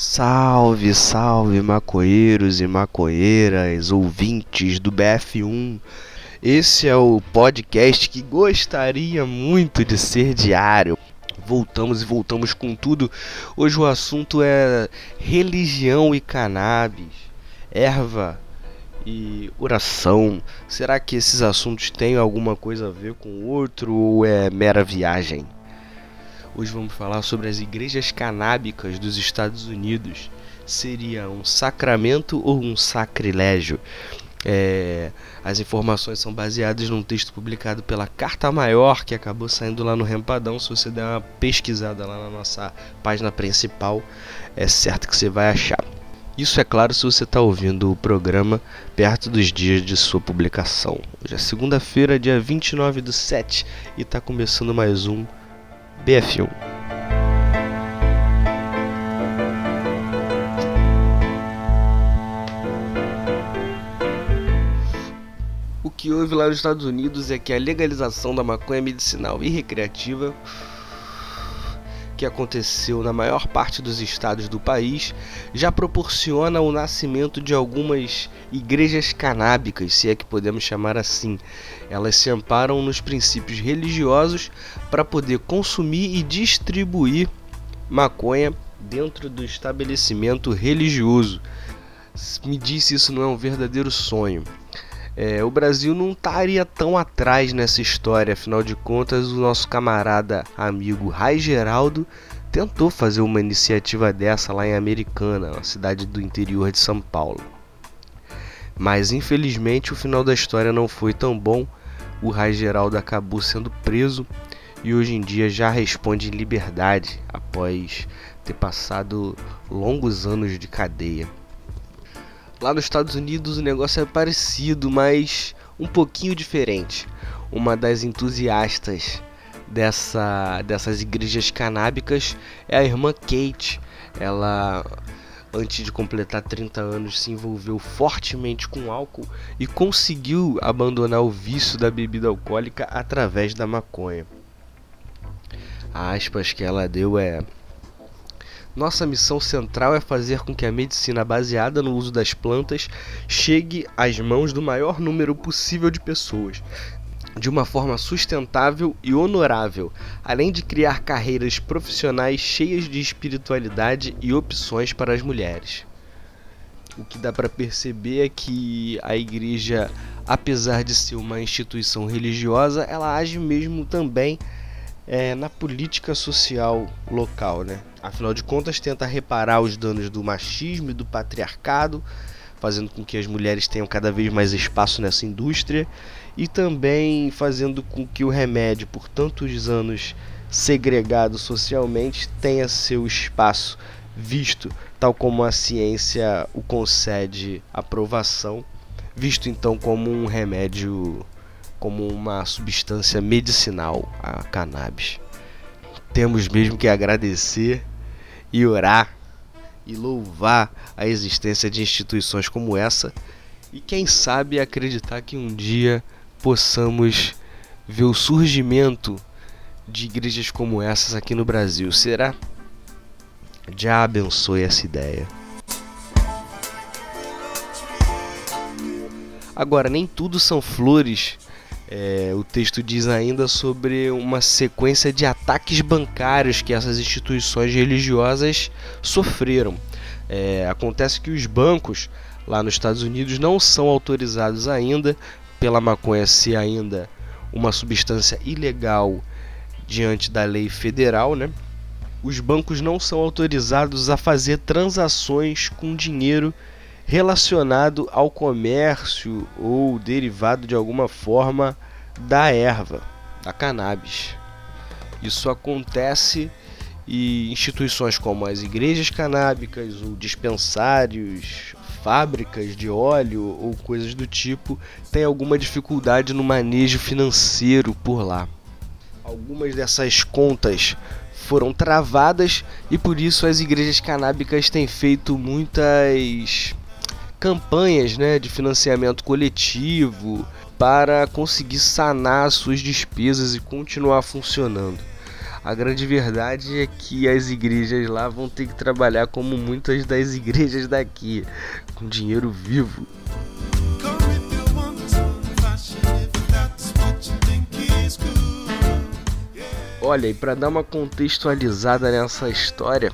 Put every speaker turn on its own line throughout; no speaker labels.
Salve, salve macoeiros e macoeiras, ouvintes do BF1. Esse é o podcast que gostaria muito de ser diário. Voltamos e voltamos com tudo. Hoje o assunto é religião e cannabis, erva e oração. Será que esses assuntos têm alguma coisa a ver com o outro ou é mera viagem? Hoje vamos falar sobre as igrejas canábicas dos Estados Unidos. Seria um sacramento ou um sacrilégio? É, as informações são baseadas num texto publicado pela Carta Maior, que acabou saindo lá no Rempadão. Se você der uma pesquisada lá na nossa página principal, é certo que você vai achar. Isso é claro se você está ouvindo o programa perto dos dias de sua publicação. Hoje é segunda-feira, dia 29 do 7, e está começando mais um BF1. O que houve lá nos Estados Unidos é que a legalização da maconha medicinal e recreativa que aconteceu na maior parte dos estados do país já proporciona o nascimento de algumas igrejas canábicas, se é que podemos chamar assim. Elas se amparam nos princípios religiosos para poder consumir e distribuir maconha dentro do estabelecimento religioso. Me disse isso não é um verdadeiro sonho. É, o Brasil não estaria tão atrás nessa história, afinal de contas, o nosso camarada amigo Rai Geraldo tentou fazer uma iniciativa dessa lá em Americana, uma cidade do interior de São Paulo. Mas infelizmente o final da história não foi tão bom. O Rai Geraldo acabou sendo preso e hoje em dia já responde em liberdade após ter passado longos anos de cadeia. Lá nos Estados Unidos o negócio é parecido, mas um pouquinho diferente. Uma das entusiastas dessa, dessas igrejas canábicas é a irmã Kate. Ela, antes de completar 30 anos, se envolveu fortemente com álcool e conseguiu abandonar o vício da bebida alcoólica através da maconha. A aspas que ela deu é nossa missão central é fazer com que a medicina baseada no uso das plantas chegue às mãos do maior número possível de pessoas, de uma forma sustentável e honorável, além de criar carreiras profissionais cheias de espiritualidade e opções para as mulheres. O que dá para perceber é que a igreja, apesar de ser uma instituição religiosa, ela age mesmo também é, na política social local, né? Afinal de contas, tenta reparar os danos do machismo e do patriarcado, fazendo com que as mulheres tenham cada vez mais espaço nessa indústria e também fazendo com que o remédio, por tantos anos segregado socialmente, tenha seu espaço visto, tal como a ciência o concede aprovação, visto então como um remédio como uma substância medicinal, a cannabis. Temos mesmo que agradecer e orar e louvar a existência de instituições como essa e quem sabe acreditar que um dia possamos ver o surgimento de igrejas como essas aqui no Brasil. Será? Já abençoe essa ideia. Agora, nem tudo são flores é, o texto diz ainda sobre uma sequência de ataques bancários que essas instituições religiosas sofreram. É, acontece que os bancos lá nos Estados Unidos não são autorizados ainda pela maconha ser ainda uma substância ilegal diante da lei federal, né? Os bancos não são autorizados a fazer transações com dinheiro relacionado ao comércio ou derivado de alguma forma da erva, da cannabis. Isso acontece e instituições como as igrejas canábicas ou dispensários, fábricas de óleo ou coisas do tipo têm alguma dificuldade no manejo financeiro por lá. Algumas dessas contas foram travadas e por isso as igrejas canábicas têm feito muitas campanhas né, de financiamento coletivo para conseguir sanar suas despesas e continuar funcionando. A grande verdade é que as igrejas lá vão ter que trabalhar como muitas das igrejas daqui, com dinheiro vivo. Olha, e para dar uma contextualizada nessa história,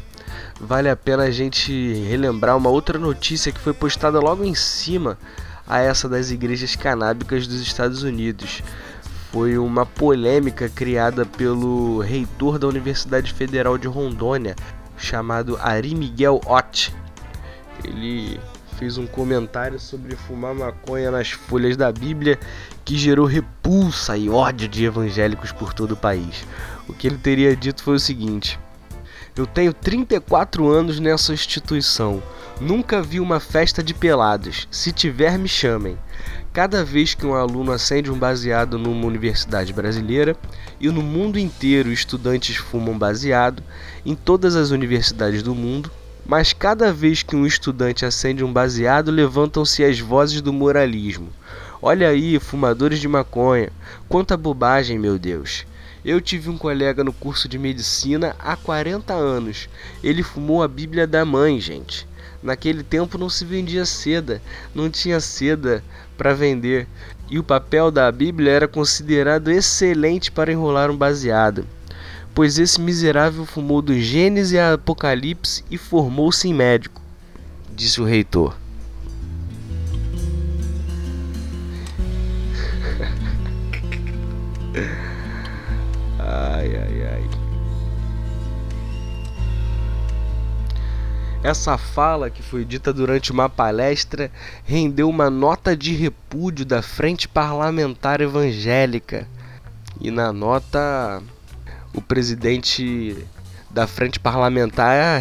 vale a pena a gente relembrar uma outra notícia que foi postada logo em cima a essa das igrejas canábicas dos Estados Unidos. Foi uma polêmica criada pelo reitor da Universidade Federal de Rondônia, chamado Ari Miguel Ott. Ele fez um comentário sobre fumar maconha nas folhas da Bíblia que gerou repulsa e ódio de evangélicos por todo o país. O que ele teria dito foi o seguinte: Eu tenho 34 anos nessa instituição. Nunca vi uma festa de pelados. Se tiver, me chamem. Cada vez que um aluno acende um baseado numa universidade brasileira e no mundo inteiro estudantes fumam baseado, em todas as universidades do mundo, mas cada vez que um estudante acende um baseado, levantam-se as vozes do moralismo. Olha aí, fumadores de maconha, quanta bobagem, meu Deus. Eu tive um colega no curso de medicina há 40 anos. Ele fumou a Bíblia da mãe, gente. Naquele tempo não se vendia seda, não tinha seda para vender, e o papel da Bíblia era considerado excelente para enrolar um baseado. Pois esse miserável fumou do Gênesis a Apocalipse e formou-se em médico, disse o reitor. Essa fala, que foi dita durante uma palestra, rendeu uma nota de repúdio da Frente Parlamentar Evangélica. E na nota, o presidente da Frente Parlamentar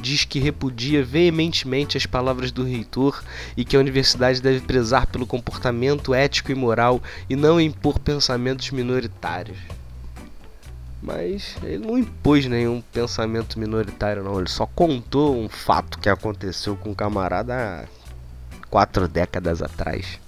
diz que repudia veementemente as palavras do reitor e que a universidade deve prezar pelo comportamento ético e moral e não impor pensamentos minoritários. Mas ele não impôs nenhum pensamento minoritário, não. Ele só contou um fato que aconteceu com um camarada há quatro décadas atrás.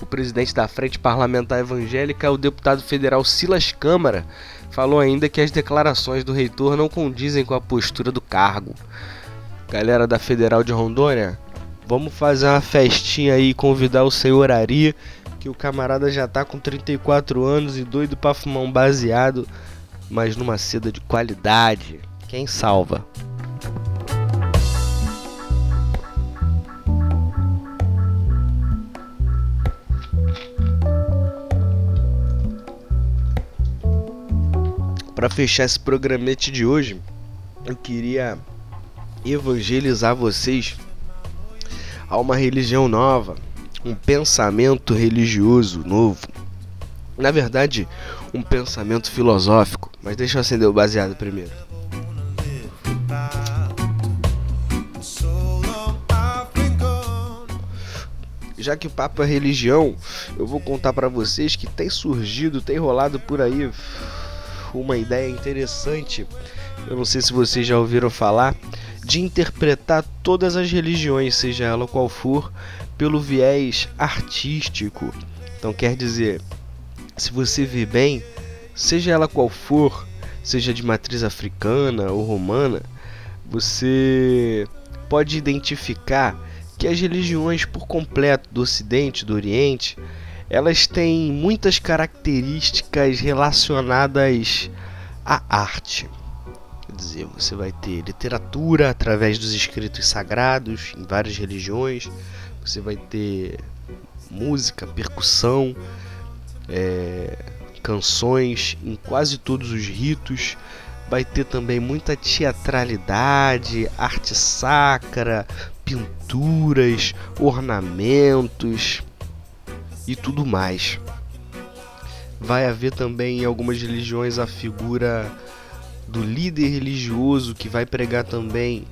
O presidente da Frente Parlamentar Evangélica, o deputado federal Silas Câmara, falou ainda que as declarações do reitor não condizem com a postura do cargo galera da Federal de Rondônia, vamos fazer uma festinha aí e convidar o senhor Ari, que o camarada já tá com 34 anos e doido pra fumar um baseado, mas numa seda de qualidade. Quem salva? Para fechar esse programete de hoje, eu queria evangelizar vocês a uma religião nova, um pensamento religioso novo. Na verdade, um pensamento filosófico. Mas deixa eu acender o baseado primeiro. Já que o papo é religião, eu vou contar para vocês que tem surgido, tem rolado por aí uma ideia interessante. Eu não sei se vocês já ouviram falar de interpretar todas as religiões, seja ela qual for, pelo viés artístico. Então quer dizer, se você vê bem, seja ela qual for, seja de matriz africana ou romana, você pode identificar que as religiões por completo do Ocidente, do Oriente, elas têm muitas características relacionadas à arte dizer, você vai ter literatura através dos escritos sagrados em várias religiões, você vai ter música, percussão, é, canções em quase todos os ritos. Vai ter também muita teatralidade, arte sacra, pinturas, ornamentos e tudo mais. Vai haver também em algumas religiões a figura do líder religioso que vai pregar também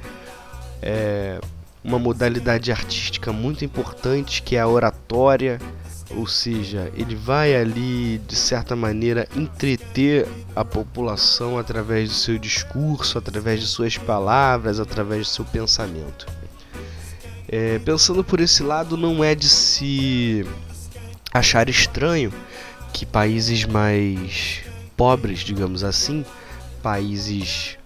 é, uma modalidade artística muito importante que é a oratória, ou seja, ele vai ali de certa maneira entreter a população através do seu discurso, através de suas palavras, através do seu pensamento. É, pensando por esse lado, não é de se achar estranho que países mais pobres, digamos assim, países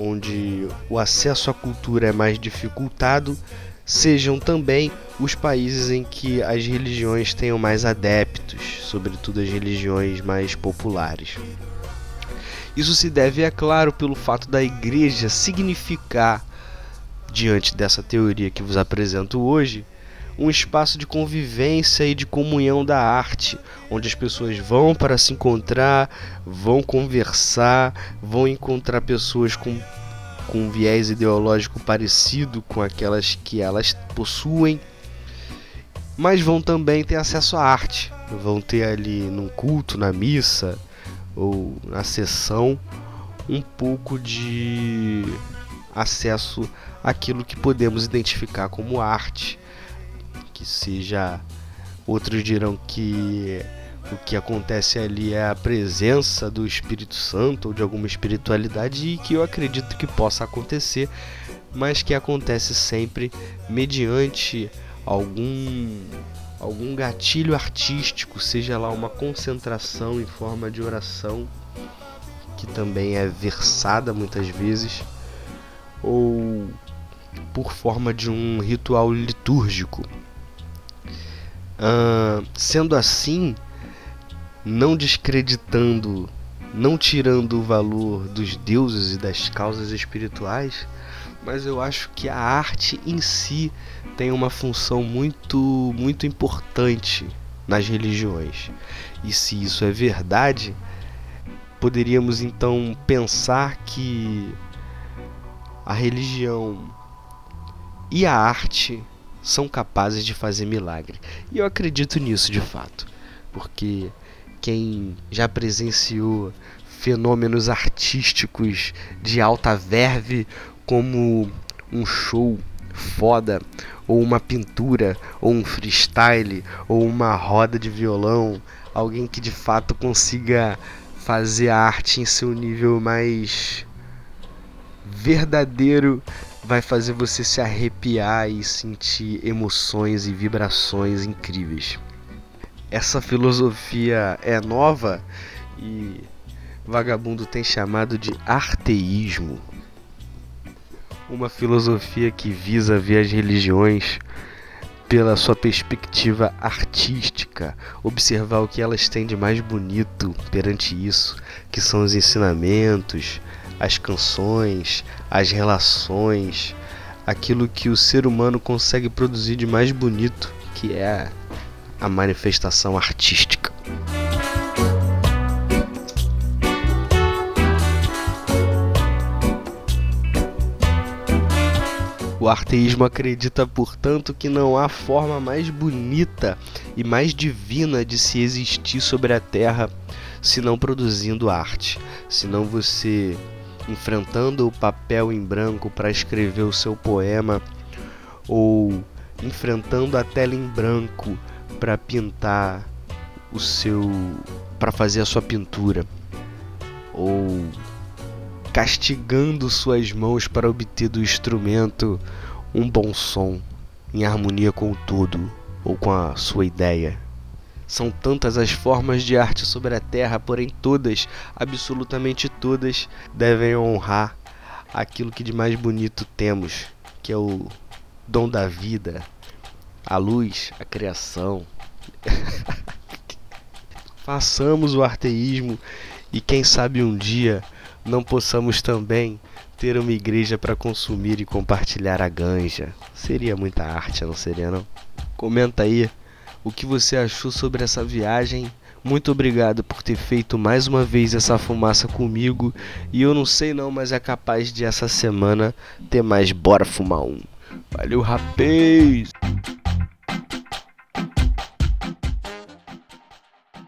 onde o acesso à cultura é mais dificultado, sejam também os países em que as religiões tenham mais adeptos, sobretudo as religiões mais populares. Isso se deve, é claro, pelo fato da igreja significar, diante dessa teoria que vos apresento hoje, um espaço de convivência e de comunhão da arte, onde as pessoas vão para se encontrar, vão conversar, vão encontrar pessoas com, com um viés ideológico parecido com aquelas que elas possuem, mas vão também ter acesso à arte, vão ter ali num culto, na missa ou na sessão um pouco de acesso àquilo que podemos identificar como arte que seja. Outros dirão que o que acontece ali é a presença do Espírito Santo ou de alguma espiritualidade e que eu acredito que possa acontecer, mas que acontece sempre mediante algum algum gatilho artístico, seja lá uma concentração em forma de oração que também é versada muitas vezes ou por forma de um ritual litúrgico Uh, sendo assim, não descreditando, não tirando o valor dos deuses e das causas espirituais, mas eu acho que a arte em si tem uma função muito, muito importante nas religiões. E se isso é verdade, poderíamos então pensar que a religião e a arte são capazes de fazer milagre. E eu acredito nisso de fato, porque quem já presenciou fenômenos artísticos de alta verve como um show foda, ou uma pintura, ou um freestyle, ou uma roda de violão, alguém que de fato consiga fazer a arte em seu nível mais verdadeiro vai fazer você se arrepiar e sentir emoções e vibrações incríveis. Essa filosofia é nova e vagabundo tem chamado de arteísmo. Uma filosofia que visa ver as religiões pela sua perspectiva artística, observar o que elas têm de mais bonito perante isso, que são os ensinamentos, as canções, as relações, aquilo que o ser humano consegue produzir de mais bonito, que é a manifestação artística. O arteísmo acredita, portanto, que não há forma mais bonita e mais divina de se existir sobre a Terra senão produzindo arte, senão você enfrentando o papel em branco para escrever o seu poema ou enfrentando a tela em branco para pintar o seu para fazer a sua pintura ou castigando suas mãos para obter do instrumento um bom som em harmonia com o todo ou com a sua ideia. São tantas as formas de arte sobre a Terra, porém todas, absolutamente todas, devem honrar aquilo que de mais bonito temos, que é o dom da vida, a luz, a criação. Façamos o arteísmo e quem sabe um dia não possamos também ter uma igreja para consumir e compartilhar a ganja. Seria muita arte, não seria não? Comenta aí o que você achou sobre essa viagem. Muito obrigado por ter feito mais uma vez essa fumaça comigo. E eu não sei não, mas é capaz de essa semana ter mais Bora Fumar Um. Valeu, rapaz!